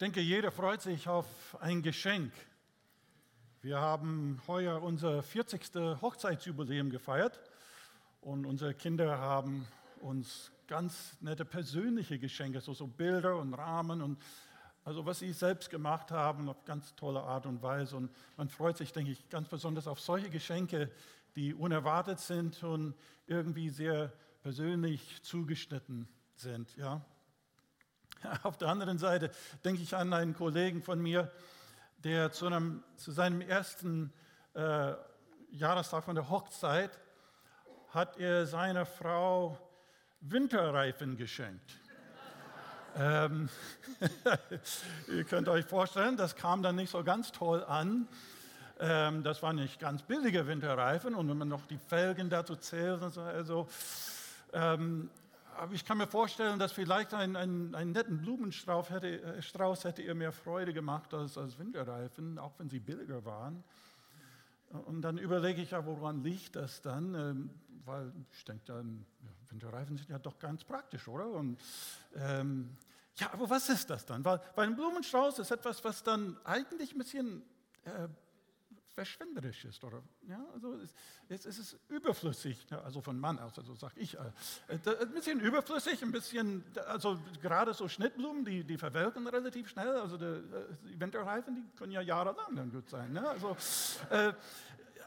denke, jeder freut sich auf ein Geschenk. Wir haben heuer unser 40. Hochzeitsjubiläum gefeiert und unsere Kinder haben uns ganz nette persönliche Geschenke, so, so Bilder und Rahmen und also was sie selbst gemacht haben auf ganz tolle Art und Weise. Und man freut sich, denke ich, ganz besonders auf solche Geschenke, die unerwartet sind und irgendwie sehr persönlich zugeschnitten sind. Ja? Auf der anderen Seite denke ich an einen Kollegen von mir, der zu, einem, zu seinem ersten äh, Jahrestag von der Hochzeit hat er seiner Frau Winterreifen geschenkt. ähm, ihr könnt euch vorstellen, das kam dann nicht so ganz toll an. Ähm, das waren nicht ganz billige Winterreifen und wenn man noch die Felgen dazu zählt, also ähm, aber ich kann mir vorstellen, dass vielleicht ein, ein, einen netten Blumenstrauß hätte, äh, Strauß hätte ihr mehr Freude gemacht als, als Winterreifen, auch wenn sie billiger waren. Und dann überlege ich ja, woran liegt das dann? Ähm, weil ich denke dann, Winterreifen sind ja doch ganz praktisch, oder? Und, ähm, ja, aber was ist das dann? Weil, weil ein Blumenstrauß ist etwas, was dann eigentlich ein bisschen äh, verschwenderisch ist. Oder, ja, also es, es, ist überflüssig, also von Mann aus, also sage ich, äh, ein bisschen überflüssig, ein bisschen, also gerade so Schnittblumen, die, die verwelken relativ schnell, also die, äh, die Winterreifen, die können ja jahrelang dann gut sein. Ne? Also, äh,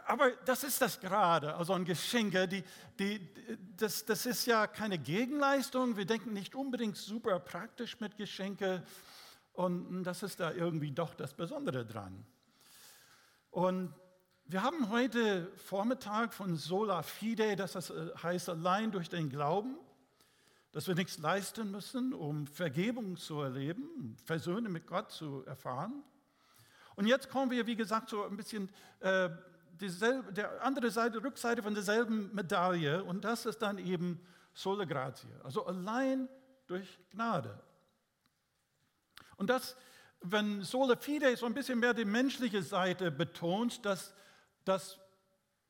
aber das ist das gerade, also ein Geschenke, die, die, das, das ist ja keine Gegenleistung, wir denken nicht unbedingt super praktisch mit Geschenke und das ist da irgendwie doch das Besondere dran. Und wir haben heute Vormittag von Sola Fide, das äh, heißt allein durch den Glauben, dass wir nichts leisten müssen, um Vergebung zu erleben, Versöhnen mit Gott zu erfahren. Und jetzt kommen wir, wie gesagt, so ein bisschen äh, dieselbe, der andere Seite, Rückseite von derselben Medaille. Und das ist dann eben Sola Grazie, also allein durch Gnade. Und das wenn Sola Fide so ein bisschen mehr die menschliche Seite betont, dass, dass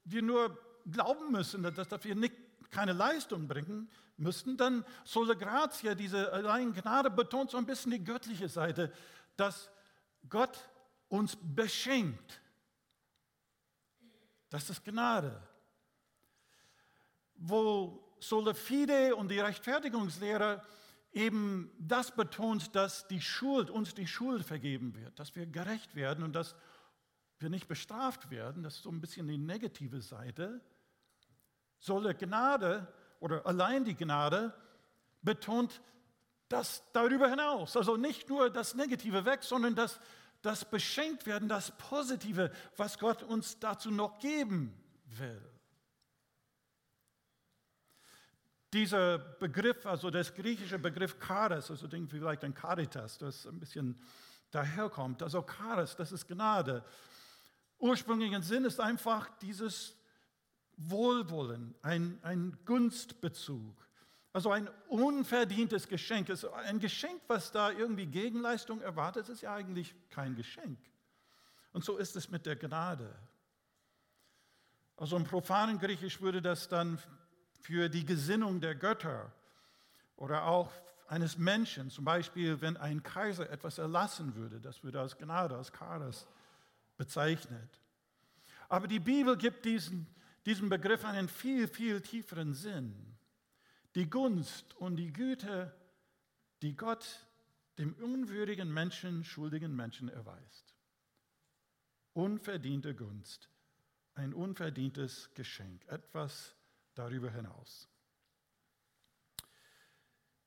wir nur glauben müssen, dass, wir nicht, keine Leistung bringen müssten, dann Sola Gratia, diese allein Gnade, betont so ein bisschen die göttliche Seite, dass Gott uns beschenkt. Das ist Gnade. Wo Sola Fide und die Rechtfertigungslehre eben das betont, dass die Schuld, uns die Schuld vergeben wird, dass wir gerecht werden und dass wir nicht bestraft werden. Das ist so ein bisschen die negative Seite. Solle Gnade oder allein die Gnade betont das darüber hinaus. Also nicht nur das Negative weg, sondern das, das beschenkt werden, das Positive, was Gott uns dazu noch geben will. Dieser Begriff, also das griechische Begriff Charis, also denken vielleicht an Caritas, das ein bisschen daherkommt. Also Charis, das ist Gnade. Ursprünglichen Sinn ist einfach dieses Wohlwollen, ein, ein Gunstbezug. Also ein unverdientes Geschenk. Ein Geschenk, was da irgendwie Gegenleistung erwartet, ist ja eigentlich kein Geschenk. Und so ist es mit der Gnade. Also im profanen Griechisch würde das dann für die Gesinnung der Götter oder auch eines Menschen. Zum Beispiel, wenn ein Kaiser etwas erlassen würde, das würde als Gnade, als Charis bezeichnet. Aber die Bibel gibt diesen, diesem Begriff einen viel, viel tieferen Sinn. Die Gunst und die Güte, die Gott dem unwürdigen Menschen, schuldigen Menschen erweist. Unverdiente Gunst, ein unverdientes Geschenk, etwas, darüber hinaus.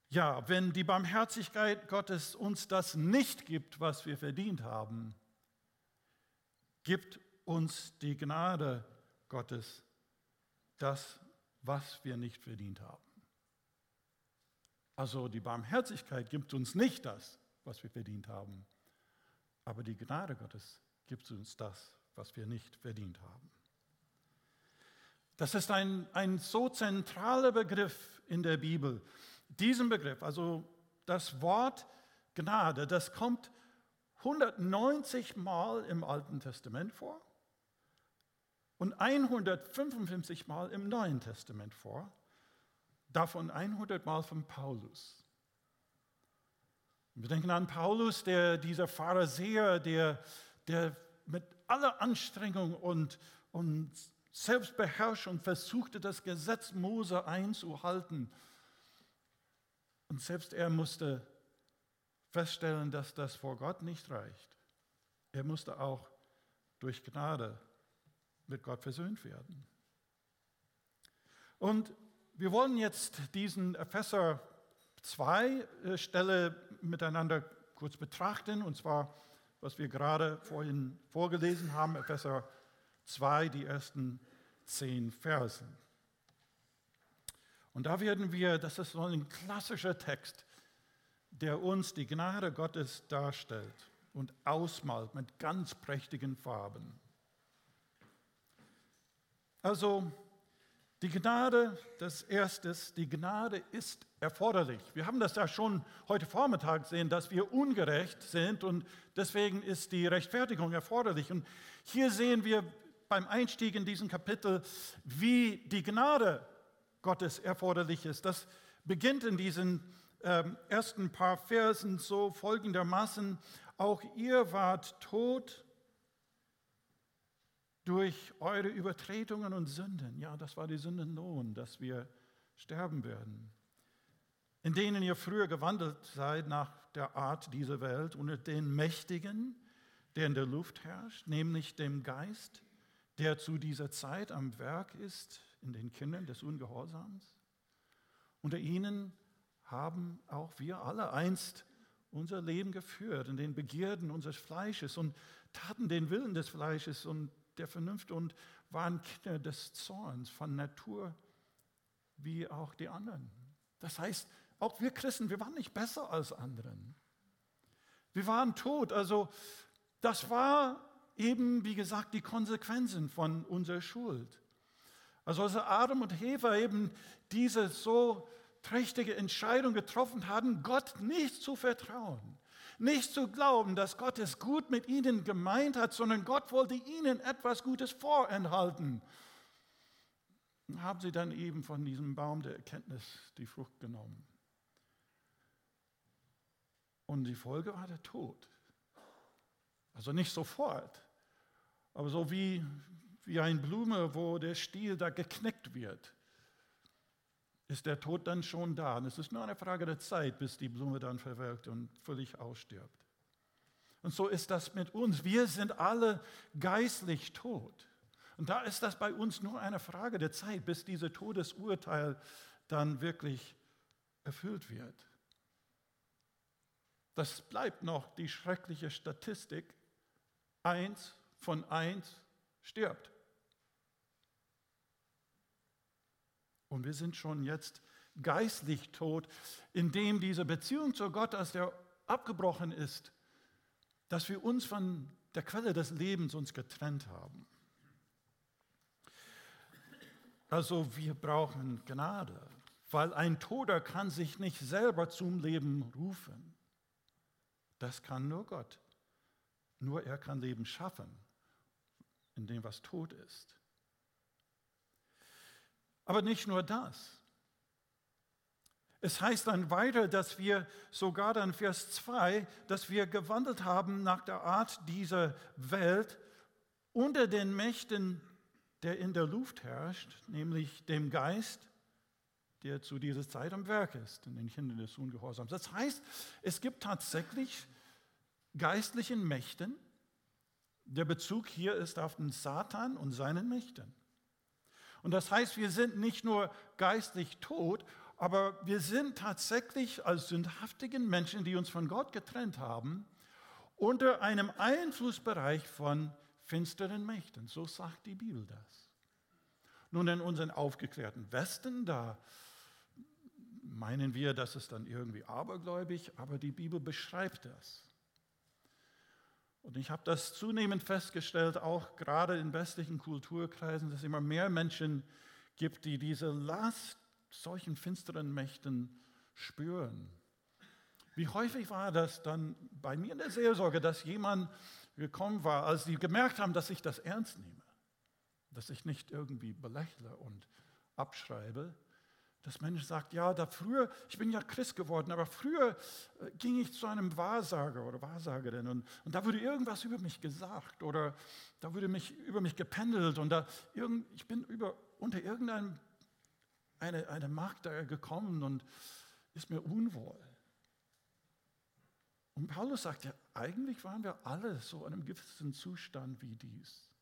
Ja, wenn die Barmherzigkeit Gottes uns das nicht gibt, was wir verdient haben, gibt uns die Gnade Gottes das, was wir nicht verdient haben. Also die Barmherzigkeit gibt uns nicht das, was wir verdient haben, aber die Gnade Gottes gibt uns das, was wir nicht verdient haben. Das ist ein, ein so zentraler Begriff in der Bibel. Diesen Begriff, also das Wort Gnade, das kommt 190 Mal im Alten Testament vor und 155 Mal im Neuen Testament vor, davon 100 Mal von Paulus. Wir denken an Paulus, der, dieser Pharisäer, der, der mit aller Anstrengung und, und Selbstbeherrschung versuchte, das Gesetz Mose einzuhalten. Und selbst er musste feststellen, dass das vor Gott nicht reicht. Er musste auch durch Gnade mit Gott versöhnt werden. Und wir wollen jetzt diesen Epheser 2 äh, Stelle miteinander kurz betrachten, und zwar, was wir gerade vorhin vorgelesen haben, Epheser 2, die ersten zehn Versen. Und da werden wir, das ist so ein klassischer Text, der uns die Gnade Gottes darstellt und ausmalt mit ganz prächtigen Farben. Also die Gnade, das Erste, die Gnade ist erforderlich. Wir haben das ja schon heute Vormittag gesehen, dass wir ungerecht sind und deswegen ist die Rechtfertigung erforderlich. Und hier sehen wir beim Einstieg in diesen Kapitel, wie die Gnade Gottes erforderlich ist. Das beginnt in diesen ähm, ersten paar Versen so folgendermaßen, auch ihr wart tot durch eure Übertretungen und Sünden. Ja, das war die Sündenlohn, dass wir sterben werden. In denen ihr früher gewandelt seid nach der Art dieser Welt, unter den Mächtigen, der in der Luft herrscht, nämlich dem Geist, der zu dieser Zeit am Werk ist in den Kindern des Ungehorsams. Unter ihnen haben auch wir alle einst unser Leben geführt in den Begierden unseres Fleisches und taten den Willen des Fleisches und der Vernunft und waren Kinder des Zorns von Natur wie auch die anderen. Das heißt, auch wir Christen, wir waren nicht besser als anderen. Wir waren tot. Also das war eben, wie gesagt, die Konsequenzen von unserer Schuld. Also als Adam und Eva eben diese so trächtige Entscheidung getroffen hatten, Gott nicht zu vertrauen, nicht zu glauben, dass Gott es gut mit ihnen gemeint hat, sondern Gott wollte ihnen etwas Gutes vorenthalten. Haben sie dann eben von diesem Baum der Erkenntnis die Frucht genommen. Und die Folge war der Tod. Also nicht sofort, aber so wie, wie eine Blume, wo der Stiel da geknickt wird ist der Tod dann schon da. Und es ist nur eine Frage der Zeit, bis die Blume dann verwelkt und völlig ausstirbt. Und so ist das mit uns. Wir sind alle geistlich tot. Und da ist das bei uns nur eine Frage der Zeit, bis dieses Todesurteil dann wirklich erfüllt wird. Das bleibt noch die schreckliche Statistik. Eins von eins stirbt. Und wir sind schon jetzt geistlich tot, indem diese Beziehung zu Gott, als der abgebrochen ist, dass wir uns von der Quelle des Lebens uns getrennt haben. Also wir brauchen Gnade, weil ein Toter kann sich nicht selber zum Leben rufen. Das kann nur Gott. Nur er kann Leben schaffen, in dem was tot ist. Aber nicht nur das. Es heißt dann weiter, dass wir sogar dann Vers 2, dass wir gewandelt haben nach der Art dieser Welt unter den Mächten, der in der Luft herrscht, nämlich dem Geist, der zu dieser Zeit am Werk ist, in den Kindern des Ungehorsams. Das heißt, es gibt tatsächlich geistlichen Mächten. Der Bezug hier ist auf den Satan und seinen Mächten. Und das heißt, wir sind nicht nur geistlich tot, aber wir sind tatsächlich als sündhaftigen Menschen, die uns von Gott getrennt haben, unter einem Einflussbereich von finsteren Mächten. So sagt die Bibel das. Nun, in unseren aufgeklärten Westen, da meinen wir, das ist dann irgendwie abergläubig, aber die Bibel beschreibt das. Und ich habe das zunehmend festgestellt, auch gerade in westlichen Kulturkreisen, dass es immer mehr Menschen gibt, die diese Last solchen finsteren Mächten spüren. Wie häufig war das dann bei mir in der Seelsorge, dass jemand gekommen war, als sie gemerkt haben, dass ich das ernst nehme, dass ich nicht irgendwie belächle und abschreibe, dass Mensch sagt, ja, da früher, ich bin ja Christ geworden, aber früher äh, ging ich zu einem Wahrsager oder Wahrsagerin und, und da wurde irgendwas über mich gesagt oder da wurde mich, über mich gependelt und da irgend, ich bin über, unter irgendeinem eine, eine da gekommen und ist mir unwohl. Und Paulus sagt ja, eigentlich waren wir alle so in einem gewissen Zustand wie dies.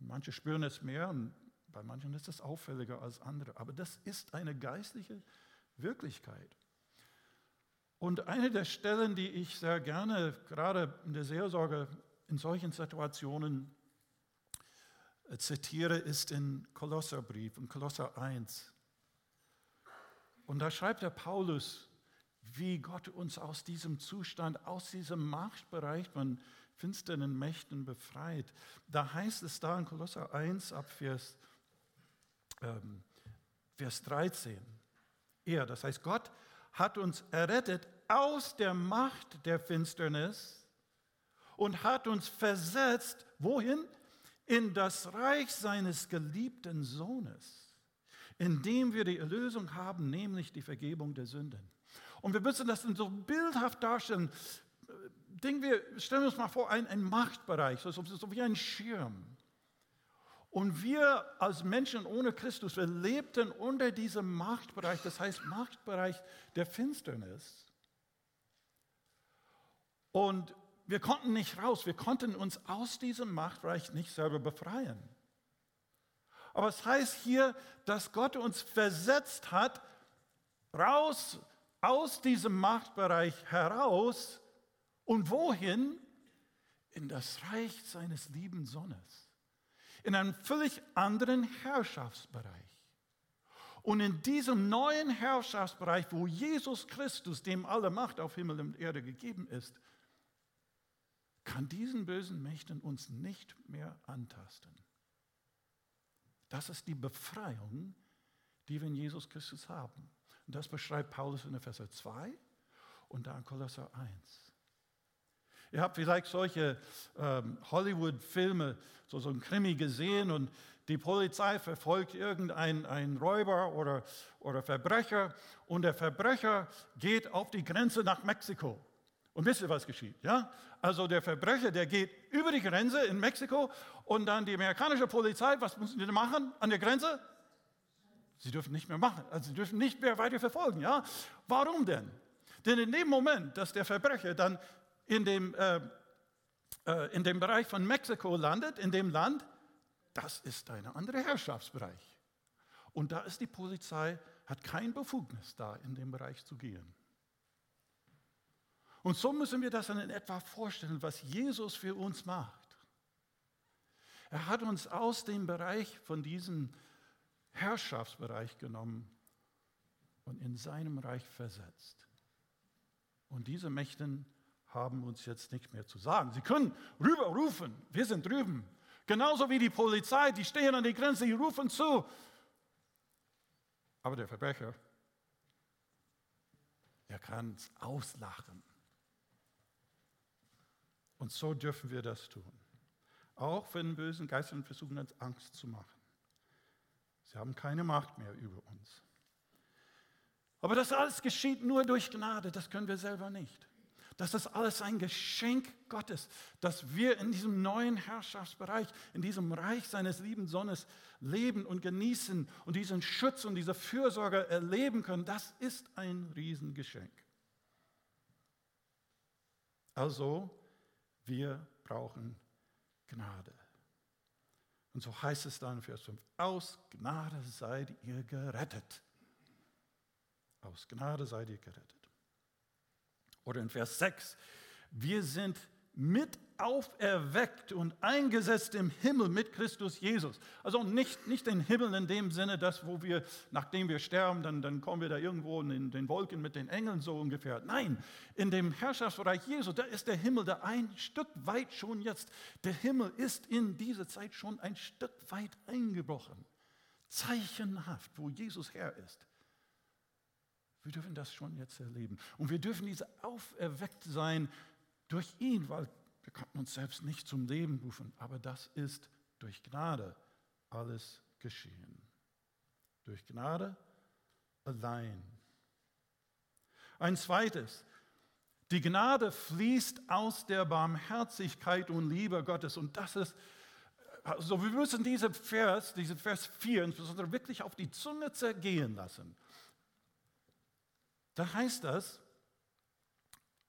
Manche spüren es mehr und bei manchen ist es auffälliger als andere. Aber das ist eine geistliche Wirklichkeit. Und eine der Stellen, die ich sehr gerne gerade in der Seelsorge in solchen Situationen äh, zitiere, ist in Kolosserbrief, in Kolosser 1. Und da schreibt der Paulus, wie Gott uns aus diesem Zustand, aus diesem Machtbereich von finsteren Mächten befreit. Da heißt es da in Kolosser 1 ab Vers, ähm, Vers 13. Er, das heißt Gott, hat uns errettet aus der Macht der Finsternis und hat uns versetzt, wohin? In das Reich seines geliebten Sohnes, in dem wir die Erlösung haben, nämlich die Vergebung der Sünden. Und wir müssen das so bildhaft darstellen. Denken wir, stellen wir uns mal vor, ein, ein Machtbereich, so, so wie ein Schirm. Und wir als Menschen ohne Christus, wir lebten unter diesem Machtbereich, das heißt Machtbereich der Finsternis. Und wir konnten nicht raus, wir konnten uns aus diesem Machtbereich nicht selber befreien. Aber es heißt hier, dass Gott uns versetzt hat, raus aus diesem Machtbereich heraus und wohin? In das Reich seines lieben Sohnes. In einem völlig anderen Herrschaftsbereich. Und in diesem neuen Herrschaftsbereich, wo Jesus Christus, dem alle Macht auf Himmel und Erde gegeben ist, kann diesen bösen Mächten uns nicht mehr antasten. Das ist die Befreiung, die wir in Jesus Christus haben. Und das beschreibt Paulus in Epheser 2 und dann Kolosser 1. Ihr habt vielleicht solche ähm, Hollywood-Filme, so, so ein Krimi gesehen und die Polizei verfolgt irgendeinen Räuber oder, oder Verbrecher und der Verbrecher geht auf die Grenze nach Mexiko. Und wisst ihr, was geschieht? Ja? Also der Verbrecher, der geht über die Grenze in Mexiko und dann die amerikanische Polizei, was müssen die machen an der Grenze? Sie dürfen nicht mehr machen, also sie dürfen nicht mehr weiter verfolgen. Ja? Warum denn? Denn in dem Moment, dass der Verbrecher dann in dem, äh, äh, in dem Bereich von Mexiko landet, in dem Land, das ist ein anderer Herrschaftsbereich. Und da ist die Polizei, hat kein Befugnis da in dem Bereich zu gehen. Und so müssen wir das dann in etwa vorstellen, was Jesus für uns macht. Er hat uns aus dem Bereich von diesem Herrschaftsbereich genommen und in seinem Reich versetzt. Und diese Mächten haben uns jetzt nichts mehr zu sagen. Sie können rüberrufen, wir sind drüben. Genauso wie die Polizei, die stehen an der Grenze, die rufen zu. Aber der Verbrecher, er kann es auslachen. Und so dürfen wir das tun. Auch wenn bösen Geistern versuchen, uns Angst zu machen. Sie haben keine Macht mehr über uns. Aber das alles geschieht nur durch Gnade, das können wir selber nicht. Das ist alles ein Geschenk Gottes, dass wir in diesem neuen Herrschaftsbereich, in diesem Reich seines lieben Sohnes leben und genießen und diesen Schutz und diese Fürsorge erleben können. Das ist ein Riesengeschenk. Also, wir brauchen Gnade. Und so heißt es dann in Vers 5, aus Gnade seid ihr gerettet. Aus Gnade seid ihr gerettet. Oder in Vers 6, wir sind mit auferweckt und eingesetzt im Himmel mit Christus Jesus. Also nicht, nicht den Himmel in dem Sinne, dass wo wir, nachdem wir sterben, dann, dann kommen wir da irgendwo in den Wolken mit den Engeln so ungefähr. Nein, in dem Herrschaftsbereich Jesu, da ist der Himmel da ein Stück weit schon jetzt. Der Himmel ist in dieser Zeit schon ein Stück weit eingebrochen. Zeichenhaft, wo Jesus Herr ist. Wir dürfen das schon jetzt erleben. Und wir dürfen diese auferweckt sein durch ihn, weil wir konnten uns selbst nicht zum Leben rufen, aber das ist durch Gnade alles geschehen. Durch Gnade allein. Ein zweites, die Gnade fließt aus der Barmherzigkeit und Liebe Gottes. Und das ist, also wir müssen diesen Vers, diesen Vers 4 insbesondere wirklich auf die Zunge zergehen lassen. Da heißt das,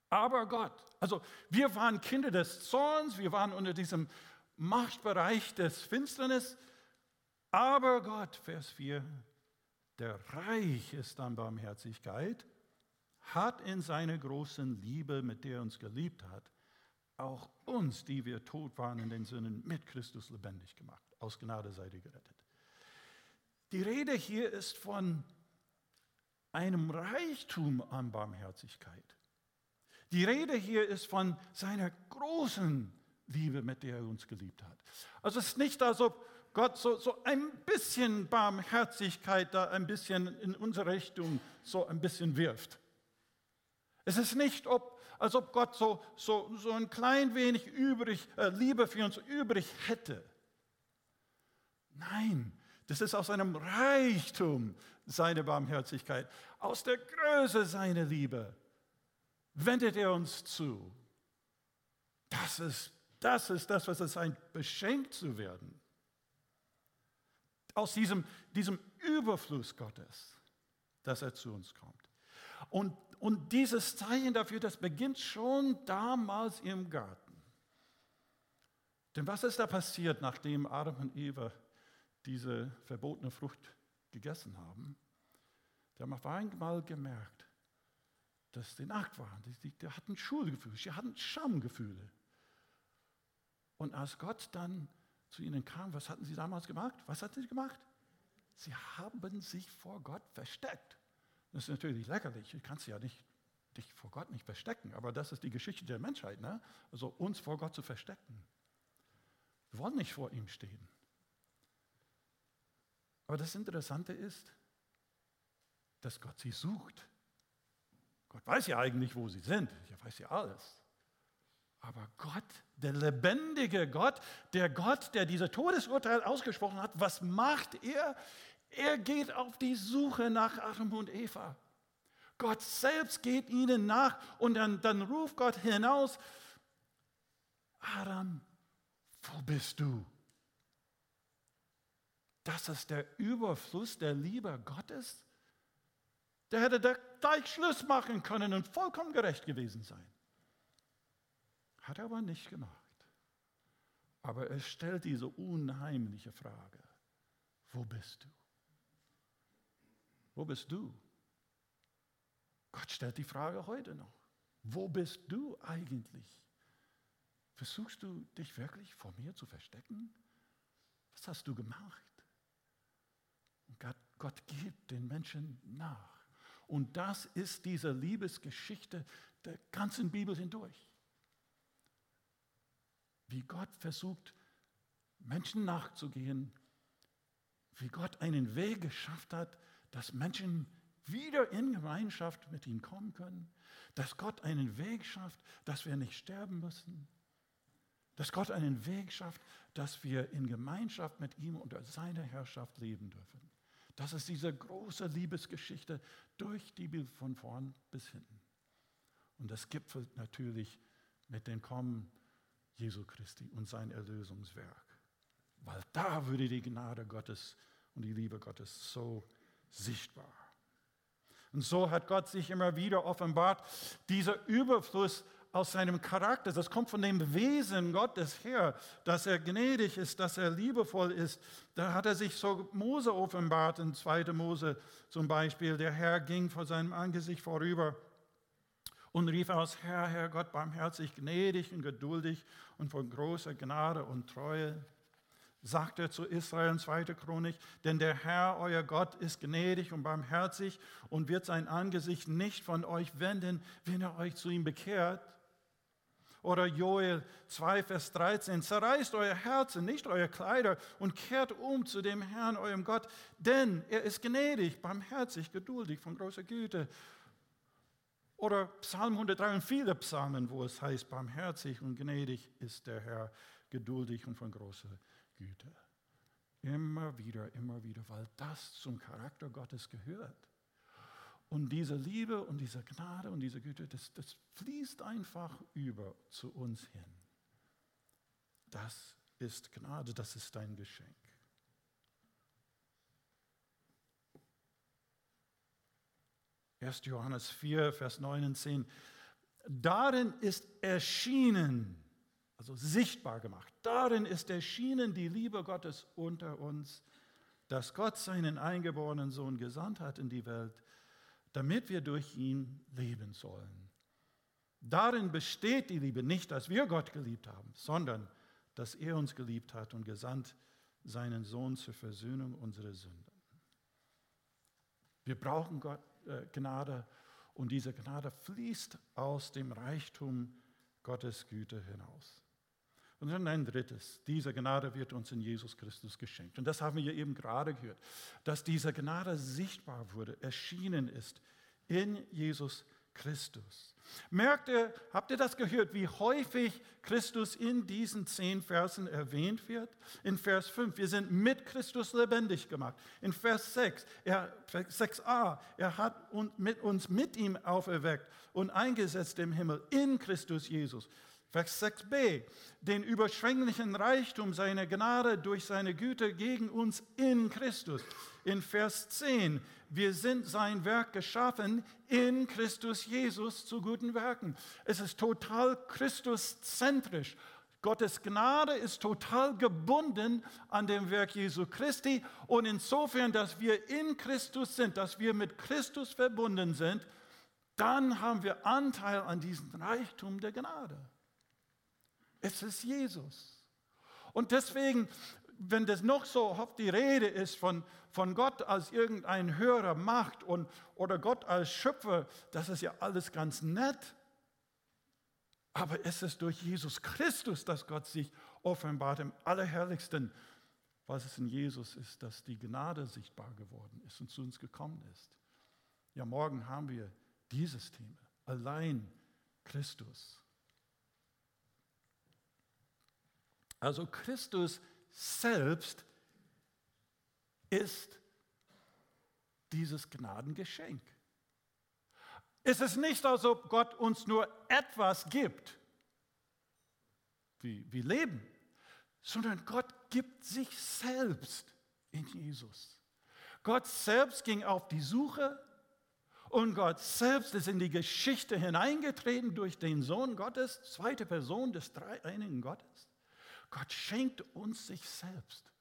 aber Gott, also wir waren Kinder des Zorns, wir waren unter diesem Machtbereich des Finsternis, aber Gott, Vers 4, der reich ist an Barmherzigkeit, hat in seiner großen Liebe, mit der er uns geliebt hat, auch uns, die wir tot waren in den Sünden, mit Christus lebendig gemacht. Aus Gnade seid ihr gerettet. Die Rede hier ist von einem Reichtum an Barmherzigkeit. Die Rede hier ist von seiner großen Liebe, mit der er uns geliebt hat. Also es ist nicht, als ob Gott so, so ein bisschen Barmherzigkeit da ein bisschen in unsere Richtung so ein bisschen wirft. Es ist nicht, ob, als ob Gott so, so, so ein klein wenig übrig, äh, Liebe für uns übrig hätte. Nein, das ist aus einem Reichtum seine Barmherzigkeit, aus der Größe seiner Liebe wendet er uns zu. Das ist, das ist das, was es ein beschenkt zu werden. Aus diesem, diesem Überfluss Gottes, dass er zu uns kommt. Und und dieses Zeichen dafür, das beginnt schon damals im Garten. Denn was ist da passiert, nachdem Adam und Eva diese verbotene Frucht gegessen haben? Die haben auf einmal gemerkt, dass sie nackt waren. Die, die, die hatten Schulgefühle, sie hatten Schamgefühle. Und als Gott dann zu ihnen kam, was hatten sie damals gemacht? Was hatten sie gemacht? Sie haben sich vor Gott versteckt. Das ist natürlich lächerlich. Du kannst ja nicht, dich vor Gott nicht verstecken. Aber das ist die Geschichte der Menschheit. Ne? Also uns vor Gott zu verstecken. Wir wollen nicht vor ihm stehen. Aber das Interessante ist, dass Gott sie sucht. Gott weiß ja eigentlich, wo sie sind. Er weiß ja alles. Aber Gott, der lebendige Gott, der Gott, der dieses Todesurteil ausgesprochen hat, was macht er? Er geht auf die Suche nach Adam und Eva. Gott selbst geht ihnen nach und dann, dann ruft Gott hinaus, Adam, wo bist du? Das ist der Überfluss der Liebe Gottes. Der hätte da gleich Schluss machen können und vollkommen gerecht gewesen sein. Hat er aber nicht gemacht. Aber er stellt diese unheimliche Frage, wo bist du? Wo bist du? Gott stellt die Frage heute noch. Wo bist du eigentlich? Versuchst du dich wirklich vor mir zu verstecken? Was hast du gemacht? Gott, Gott gibt den Menschen nach. Und das ist diese Liebesgeschichte der ganzen Bibel hindurch. Wie Gott versucht, Menschen nachzugehen, wie Gott einen Weg geschafft hat, dass Menschen wieder in Gemeinschaft mit ihm kommen können, dass Gott einen Weg schafft, dass wir nicht sterben müssen, dass Gott einen Weg schafft, dass wir in Gemeinschaft mit ihm unter seiner Herrschaft leben dürfen. Das ist diese große Liebesgeschichte durch die Bibel von vorn bis hinten. Und das gipfelt natürlich mit dem Kommen Jesu Christi und sein Erlösungswerk. Weil da würde die Gnade Gottes und die Liebe Gottes so sichtbar. Und so hat Gott sich immer wieder offenbart, dieser Überfluss aus seinem Charakter, das kommt von dem Wesen Gottes her, dass er gnädig ist, dass er liebevoll ist. Da hat er sich so Mose offenbart, in 2. Mose zum Beispiel. Der Herr ging vor seinem Angesicht vorüber und rief aus, Herr, Herr Gott, barmherzig, gnädig und geduldig und von großer Gnade und Treue, sagt er zu Israel in 2. Chronik, denn der Herr, euer Gott, ist gnädig und barmherzig und wird sein Angesicht nicht von euch wenden, wenn er euch zu ihm bekehrt. Oder Joel 2, Vers 13, zerreißt euer Herzen, nicht euer Kleider und kehrt um zu dem Herrn, eurem Gott, denn er ist gnädig, barmherzig, geduldig, von großer Güte. Oder Psalm 103 und viele Psalmen, wo es heißt, barmherzig und gnädig ist der Herr, geduldig und von großer Güte. Güte. Immer wieder, immer wieder, weil das zum Charakter Gottes gehört. Und diese Liebe und diese Gnade und diese Güte, das, das fließt einfach über zu uns hin. Das ist Gnade, das ist dein Geschenk. 1. Johannes 4, Vers 9 und 10. Darin ist erschienen, also sichtbar gemacht, darin ist erschienen die Liebe Gottes unter uns, dass Gott seinen eingeborenen Sohn gesandt hat in die Welt, damit wir durch ihn leben sollen. Darin besteht die Liebe nicht, dass wir Gott geliebt haben, sondern dass er uns geliebt hat und gesandt seinen Sohn zur Versöhnung unserer Sünden. Wir brauchen Gott, äh, Gnade und diese Gnade fließt aus dem Reichtum Gottes Güte hinaus. Und dann ein drittes, diese Gnade wird uns in Jesus Christus geschenkt. Und das haben wir eben gerade gehört, dass diese Gnade sichtbar wurde, erschienen ist in Jesus Christus. Merkt ihr, habt ihr das gehört, wie häufig Christus in diesen zehn Versen erwähnt wird? In Vers 5, wir sind mit Christus lebendig gemacht. In Vers 6, er, 6a, er hat uns mit ihm auferweckt und eingesetzt im Himmel in Christus Jesus. Vers 6b, den überschwänglichen Reichtum seiner Gnade durch seine Güte gegen uns in Christus. In Vers 10, wir sind sein Werk geschaffen in Christus Jesus zu guten Werken. Es ist total Christuszentrisch. Gottes Gnade ist total gebunden an dem Werk Jesu Christi und insofern, dass wir in Christus sind, dass wir mit Christus verbunden sind, dann haben wir Anteil an diesem Reichtum der Gnade. Es ist Jesus. Und deswegen, wenn das noch so oft die Rede ist von, von Gott als irgendein höherer Macht und, oder Gott als Schöpfer, das ist ja alles ganz nett. Aber es ist durch Jesus Christus, dass Gott sich offenbart im Allerherrlichsten, was es in Jesus ist, dass die Gnade sichtbar geworden ist und zu uns gekommen ist. Ja, morgen haben wir dieses Thema. Allein Christus. Also Christus selbst ist dieses Gnadengeschenk. Es ist nicht, als ob Gott uns nur etwas gibt, wie, wie Leben, sondern Gott gibt sich selbst in Jesus. Gott selbst ging auf die Suche und Gott selbst ist in die Geschichte hineingetreten durch den Sohn Gottes, zweite Person des dreieinigen Gottes. Gott schenkt uns sich selbst.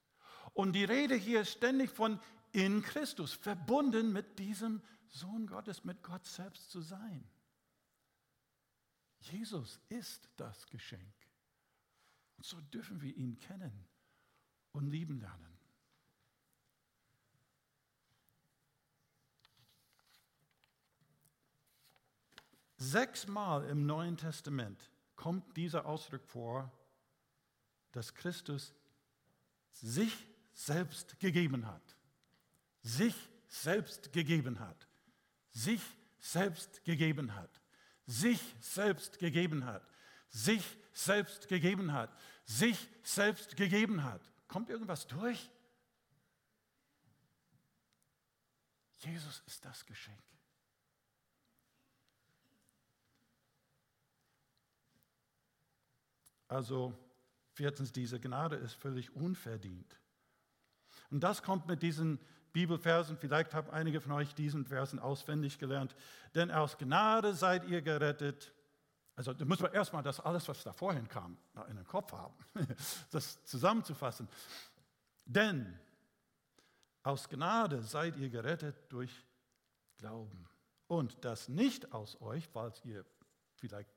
Und die Rede hier ist ständig von in Christus, verbunden mit diesem Sohn Gottes, mit Gott selbst zu sein. Jesus ist das Geschenk. Und so dürfen wir ihn kennen und lieben lernen. Sechsmal im Neuen Testament kommt dieser Ausdruck vor, dass Christus sich selbst gegeben hat. Sich selbst gegeben hat. Sich selbst gegeben hat. Sich selbst gegeben hat. Sich selbst gegeben hat. Sich selbst gegeben hat. Kommt irgendwas durch? Jesus ist das Geschenk. Also Viertens, diese Gnade ist völlig unverdient. Und das kommt mit diesen Bibelversen, vielleicht haben einige von euch diesen Versen auswendig gelernt. Denn aus Gnade seid ihr gerettet. Also da muss man erstmal das alles, was da vorhin kam, in den Kopf haben, das zusammenzufassen. Denn aus Gnade seid ihr gerettet durch Glauben. Und das nicht aus euch, falls ihr vielleicht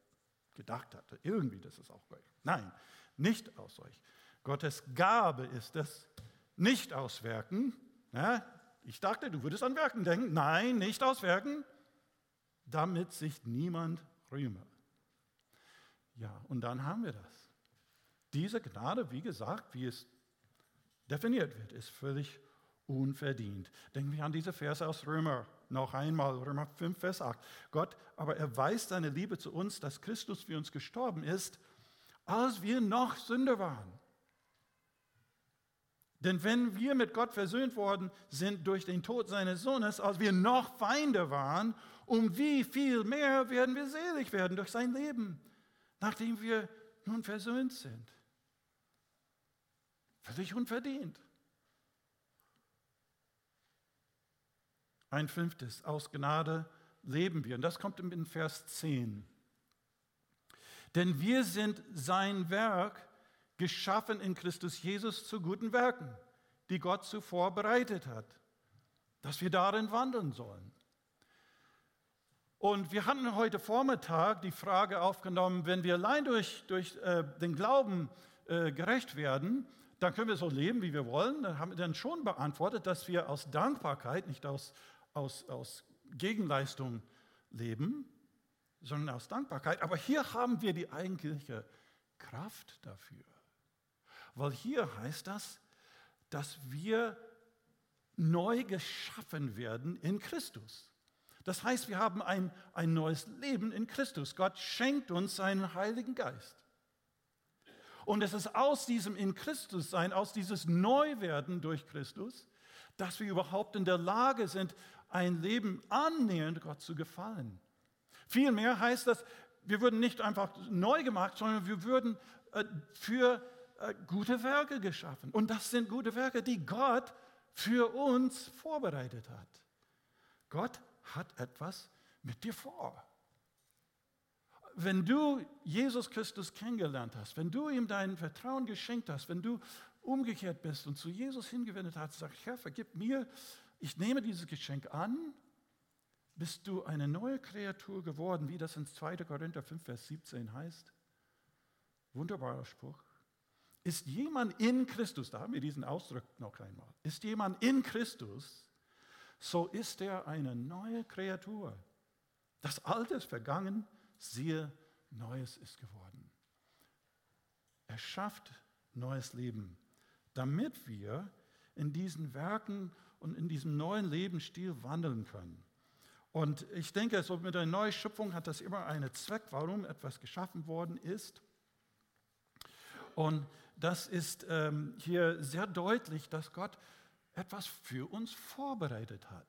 gedacht habt, irgendwie, das ist auch euch. Nein, nicht aus euch. Gottes Gabe ist es, nicht aus Werken. Ja, ich dachte, du würdest an Werken denken. Nein, nicht aus Werken, damit sich niemand rühme. Ja, und dann haben wir das. Diese Gnade, wie gesagt, wie es definiert wird, ist völlig unverdient. Denken wir an diese Verse aus Römer noch einmal, Römer 5, Vers 8. Gott aber erweist seine Liebe zu uns, dass Christus für uns gestorben ist als wir noch Sünder waren. Denn wenn wir mit Gott versöhnt worden sind durch den Tod seines Sohnes, als wir noch Feinde waren, um wie viel mehr werden wir selig werden durch sein Leben, nachdem wir nun versöhnt sind. Völlig unverdient. Ein fünftes, aus Gnade leben wir. Und das kommt in Vers 10. Denn wir sind sein Werk, geschaffen in Christus Jesus zu guten Werken, die Gott zuvor bereitet hat, dass wir darin wandeln sollen. Und wir hatten heute Vormittag die Frage aufgenommen, wenn wir allein durch, durch äh, den Glauben äh, gerecht werden, dann können wir so leben, wie wir wollen. Dann haben wir dann schon beantwortet, dass wir aus Dankbarkeit, nicht aus, aus, aus Gegenleistung leben, sondern aus Dankbarkeit. Aber hier haben wir die eigentliche Kraft dafür. Weil hier heißt das, dass wir neu geschaffen werden in Christus. Das heißt, wir haben ein, ein neues Leben in Christus. Gott schenkt uns seinen Heiligen Geist. Und es ist aus diesem in Christus sein, aus dieses Neuwerden durch Christus, dass wir überhaupt in der Lage sind, ein Leben annähernd Gott zu gefallen. Vielmehr heißt das, wir würden nicht einfach neu gemacht, sondern wir würden äh, für äh, gute Werke geschaffen. Und das sind gute Werke, die Gott für uns vorbereitet hat. Gott hat etwas mit dir vor. Wenn du Jesus Christus kennengelernt hast, wenn du ihm dein Vertrauen geschenkt hast, wenn du umgekehrt bist und zu Jesus hingewendet hast, sagst, Herr, vergib mir, ich nehme dieses Geschenk an, bist du eine neue Kreatur geworden, wie das in 2. Korinther 5, Vers 17 heißt. Wunderbarer Spruch. Ist jemand in Christus, da haben wir diesen Ausdruck noch einmal, ist jemand in Christus, so ist er eine neue Kreatur. Das Alte ist vergangen, siehe, Neues ist geworden. Er schafft neues Leben, damit wir in diesen Werken und in diesem neuen Lebensstil wandeln können. Und ich denke, so mit der Neuschöpfung hat das immer einen Zweck, warum etwas geschaffen worden ist. Und das ist ähm, hier sehr deutlich, dass Gott etwas für uns vorbereitet hat.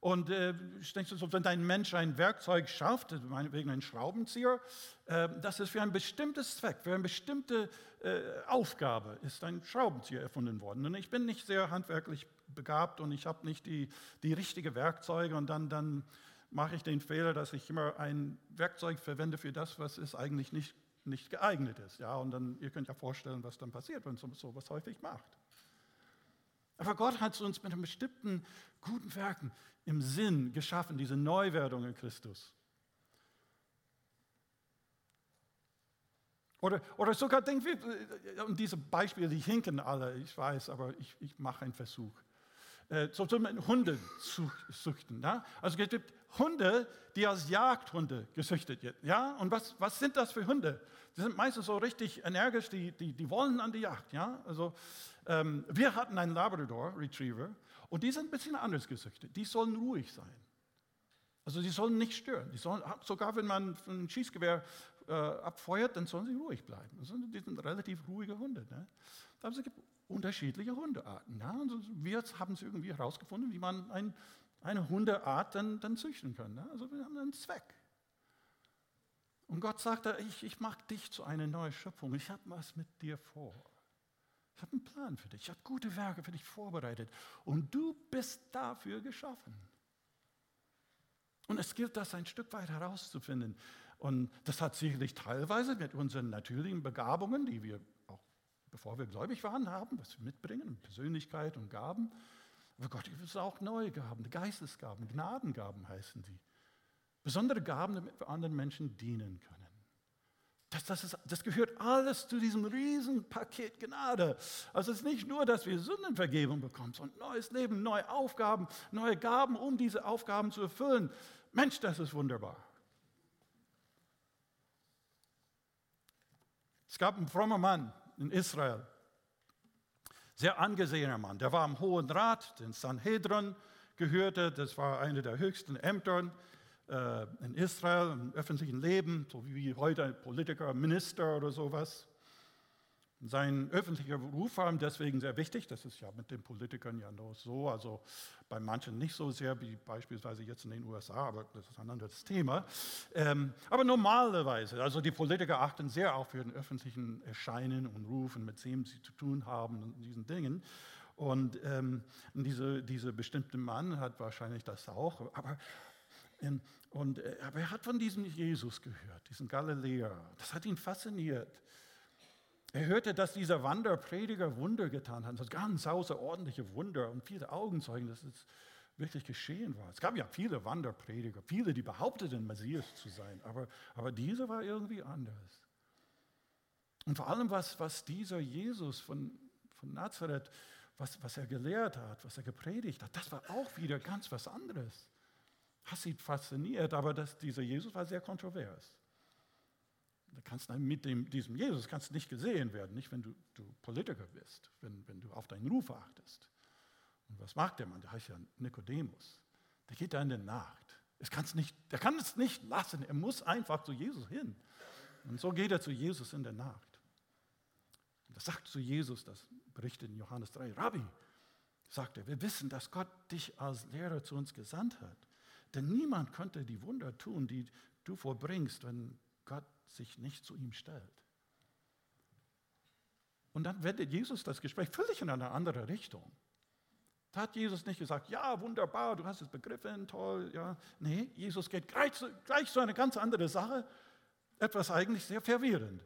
Und äh, ich denke, so, wenn ein Mensch ein Werkzeug schafft, wegen einem Schraubenzieher, äh, das ist für ein bestimmtes Zweck, für eine bestimmte äh, Aufgabe ist ein Schraubenzieher erfunden worden. Und ich bin nicht sehr handwerklich begabt und ich habe nicht die, die richtigen Werkzeuge und dann, dann mache ich den Fehler, dass ich immer ein Werkzeug verwende für das, was es eigentlich nicht, nicht geeignet ist. Ja, und dann, ihr könnt ja vorstellen, was dann passiert, wenn man so was häufig macht. Aber Gott hat uns mit einem bestimmten guten Werken im Sinn geschaffen, diese Neuwerdung in Christus. Oder, oder sogar, denken wir, und diese Beispiele, die hinken alle, ich weiß, aber ich, ich mache einen Versuch. Äh, zum Hunde züchten. Ja? Also es gibt Hunde, die als Jagdhunde gezüchtet sind. Ja? Und was, was sind das für Hunde? Die sind meistens so richtig energisch, die, die, die wollen an die Jagd. Ja? Also, ähm, wir hatten einen Labrador Retriever und die sind ein bisschen anders gezüchtet. Die sollen ruhig sein. Also sie sollen nicht stören. Die sollen, sogar wenn man ein Schießgewehr äh, abfeuert, dann sollen sie ruhig bleiben. Also die sind relativ ruhige Hunde. Ne? Aber es gibt unterschiedliche Hundearten. Ja? Und wir haben es irgendwie herausgefunden, wie man ein, eine Hundeart dann, dann züchten kann. Ne? Also wir haben einen Zweck. Und Gott sagt, ich, ich mache dich zu einer neuen Schöpfung. Ich habe was mit dir vor. Ich habe einen Plan für dich. Ich habe gute Werke für dich vorbereitet. Und du bist dafür geschaffen. Und es gilt, das ein Stück weit herauszufinden. Und das hat sicherlich teilweise mit unseren natürlichen Begabungen, die wir auch bevor wir gläubig waren, haben, was wir mitbringen, Persönlichkeit und Gaben. Aber Gott gibt es auch neue Gaben, Geistesgaben, Gnadengaben heißen die. Besondere Gaben, damit wir anderen Menschen dienen können. Das, das, ist, das gehört alles zu diesem Riesenpaket Gnade. Also es ist nicht nur, dass wir Sündenvergebung bekommen, sondern neues Leben, neue Aufgaben, neue Gaben, um diese Aufgaben zu erfüllen. Mensch, das ist wunderbar. Es gab einen frommen Mann in Israel, sehr angesehener Mann, der war am Hohen Rat, den Sanhedrin gehörte, das war eine der höchsten Ämter äh, in Israel, im öffentlichen Leben, so wie heute ein Politiker, Minister oder sowas. Sein öffentlicher Ruf war ihm deswegen sehr wichtig. Das ist ja mit den Politikern ja nur so, also bei manchen nicht so sehr wie beispielsweise jetzt in den USA, aber das ist ein anderes Thema. Ähm, aber normalerweise, also die Politiker achten sehr auf ihren öffentlichen Erscheinen und Rufen, mit wem sie zu tun haben und diesen Dingen. Und ähm, diese, dieser bestimmte Mann hat wahrscheinlich das auch. Aber, in, und, äh, aber er hat von diesem Jesus gehört, diesen Galiläer. Das hat ihn fasziniert. Er hörte, dass dieser Wanderprediger Wunder getan hat, das ganz außerordentliche Wunder und viele Augenzeugen, dass es wirklich geschehen war. Es gab ja viele Wanderprediger, viele, die behaupteten, Messias zu sein, aber, aber dieser war irgendwie anders. Und vor allem, was, was dieser Jesus von, von Nazareth, was, was er gelehrt hat, was er gepredigt hat, das war auch wieder ganz was anderes. Das ihn fasziniert, aber das, dieser Jesus war sehr kontrovers. Da kannst mit dem, diesem Jesus kannst nicht gesehen werden, nicht wenn du, du Politiker bist, wenn, wenn du auf deinen Ruf achtest. Und was macht der Mann? Der heißt ja Nikodemus. Der geht da in der Nacht. Es kann's nicht, der kann es nicht lassen. Er muss einfach zu Jesus hin. Und so geht er zu Jesus in der Nacht. Und das sagt zu Jesus, das berichtet in Johannes 3, Rabbi, sagt er, wir wissen, dass Gott dich als Lehrer zu uns gesandt hat. Denn niemand könnte die Wunder tun, die du vollbringst, wenn sich nicht zu ihm stellt. Und dann wendet Jesus das Gespräch völlig in eine andere Richtung. Da hat Jesus nicht gesagt, ja, wunderbar, du hast es begriffen, toll, ja. Nee, Jesus geht gleich, gleich zu einer ganz anderen Sache, etwas eigentlich sehr verwirrend.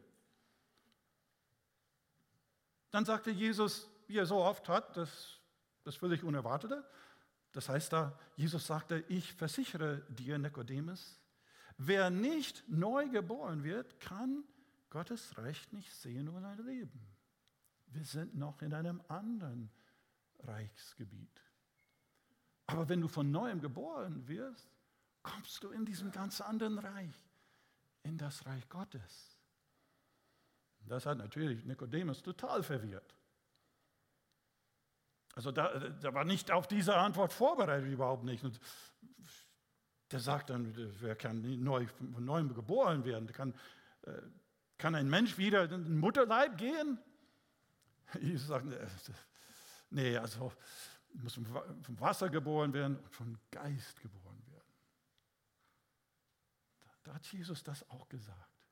Dann sagte Jesus, wie er so oft hat, das, das völlig Unerwartete. Das heißt da, Jesus sagte, ich versichere dir, Nikodemus, Wer nicht neu geboren wird, kann Gottes Recht nicht sehen und erleben. Wir sind noch in einem anderen Reichsgebiet. Aber wenn du von neuem geboren wirst, kommst du in diesem ganz anderen Reich, in das Reich Gottes. Das hat natürlich Nikodemus total verwirrt. Also da, da war nicht auf diese Antwort vorbereitet, überhaupt nicht. Und der sagt dann, wer kann neu, von neuem geboren werden? Kann, äh, kann ein Mensch wieder in den Mutterleib gehen? Jesus sagt, nee, also muss vom Wasser geboren werden und vom Geist geboren werden. Da hat Jesus das auch gesagt.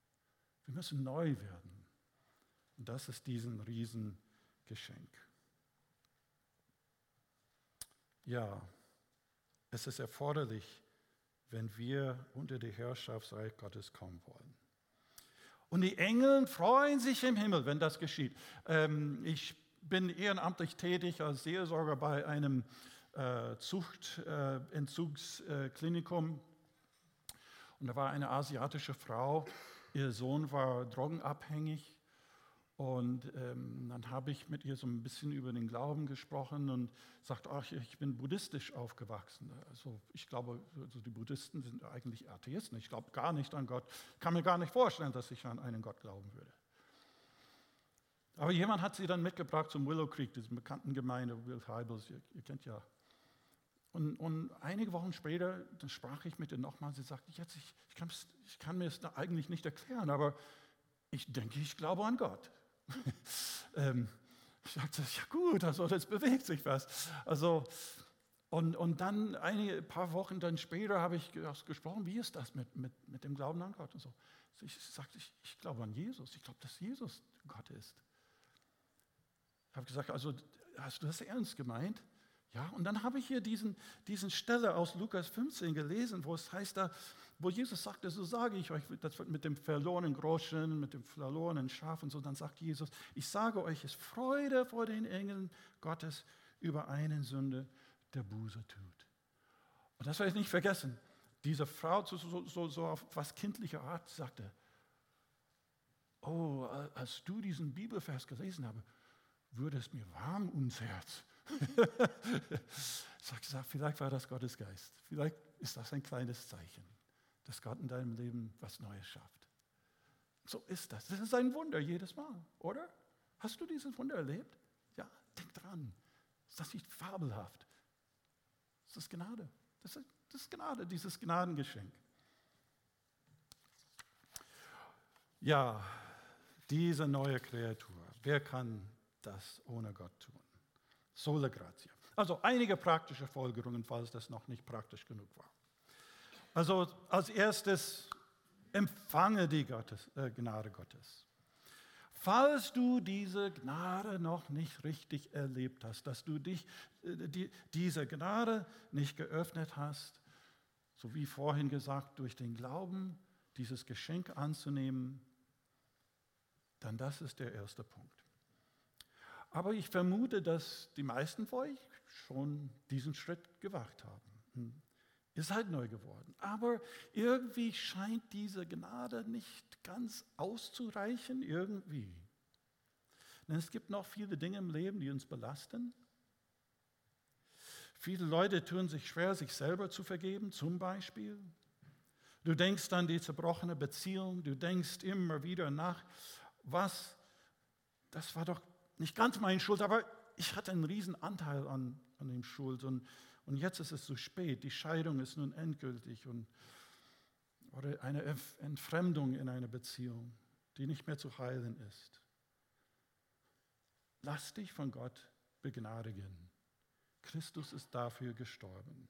Wir müssen neu werden. Und das ist diesen Riesengeschenk. Ja, es ist erforderlich, wenn wir unter die Herrschaftsreich Gottes kommen wollen. Und die Engel freuen sich im Himmel, wenn das geschieht. Ähm, ich bin ehrenamtlich tätig als Seelsorger bei einem äh, Zuchtentzugsklinikum. Äh, und da war eine asiatische Frau, ihr Sohn war drogenabhängig und ähm, dann habe ich mit ihr so ein bisschen über den Glauben gesprochen und sagt, ach, ich bin buddhistisch aufgewachsen. Also ich glaube, also die Buddhisten sind eigentlich Atheisten. Ich glaube gar nicht an Gott. Ich kann mir gar nicht vorstellen, dass ich an einen Gott glauben würde. Aber jemand hat sie dann mitgebracht zum Willow Creek, dieser bekannten Gemeinde, Will Heibels, ihr, ihr kennt ja. Und, und, einige Wochen später, dann sprach ich mit ihr nochmal. Sie sagte, jetzt, ich, ich kann mir es eigentlich nicht erklären, aber ich denke, ich glaube an Gott. ähm, ich dachte, ja gut, also das bewegt sich was. Also, und, und dann einige paar Wochen dann später habe ich gesprochen, wie ist das mit, mit, mit dem Glauben an Gott und so. Ich sagte, ich, ich glaube an Jesus, ich glaube, dass Jesus Gott ist. Ich habe gesagt, also hast du das ernst gemeint? Ja, und dann habe ich hier diesen, diesen Stelle aus Lukas 15 gelesen, wo es heißt da, wo Jesus sagte, so sage ich euch, das mit dem verlorenen Groschen, mit dem verlorenen Schaf und so, dann sagt Jesus, ich sage euch, es Freude vor den Engeln Gottes über einen Sünde, der Buße tut. Und das werde ich nicht vergessen. Diese Frau so, so, so auf was kindlicher Art sagte, oh, als du diesen Bibelvers gelesen habe, würde es mir warm ums Herz. habe gesagt, vielleicht war das Gottes Geist. Vielleicht ist das ein kleines Zeichen dass Gott in deinem Leben was Neues schafft. So ist das. Das ist ein Wunder jedes Mal, oder? Hast du dieses Wunder erlebt? Ja, denk dran. Ist das nicht fabelhaft? Das ist Gnade. Das ist, das ist Gnade, dieses Gnadengeschenk. Ja, diese neue Kreatur. Wer kann das ohne Gott tun? Sola gratia. Also einige praktische Folgerungen, falls das noch nicht praktisch genug war. Also als erstes, empfange die Gottes, äh, Gnade Gottes. Falls du diese Gnade noch nicht richtig erlebt hast, dass du dich, äh, die, diese Gnade nicht geöffnet hast, so wie vorhin gesagt, durch den Glauben dieses Geschenk anzunehmen, dann das ist der erste Punkt. Aber ich vermute, dass die meisten von euch schon diesen Schritt gewagt haben. Ihr seid neu geworden. Aber irgendwie scheint diese Gnade nicht ganz auszureichen, irgendwie. Denn es gibt noch viele Dinge im Leben, die uns belasten. Viele Leute tun sich schwer, sich selber zu vergeben, zum Beispiel. Du denkst an die zerbrochene Beziehung, du denkst immer wieder nach, was, das war doch nicht ganz meine Schuld, aber ich hatte einen riesen Anteil an, an dem Schuld und, und jetzt ist es zu spät, die Scheidung ist nun endgültig und, oder eine Entfremdung in einer Beziehung, die nicht mehr zu heilen ist. Lass dich von Gott begnadigen. Christus ist dafür gestorben.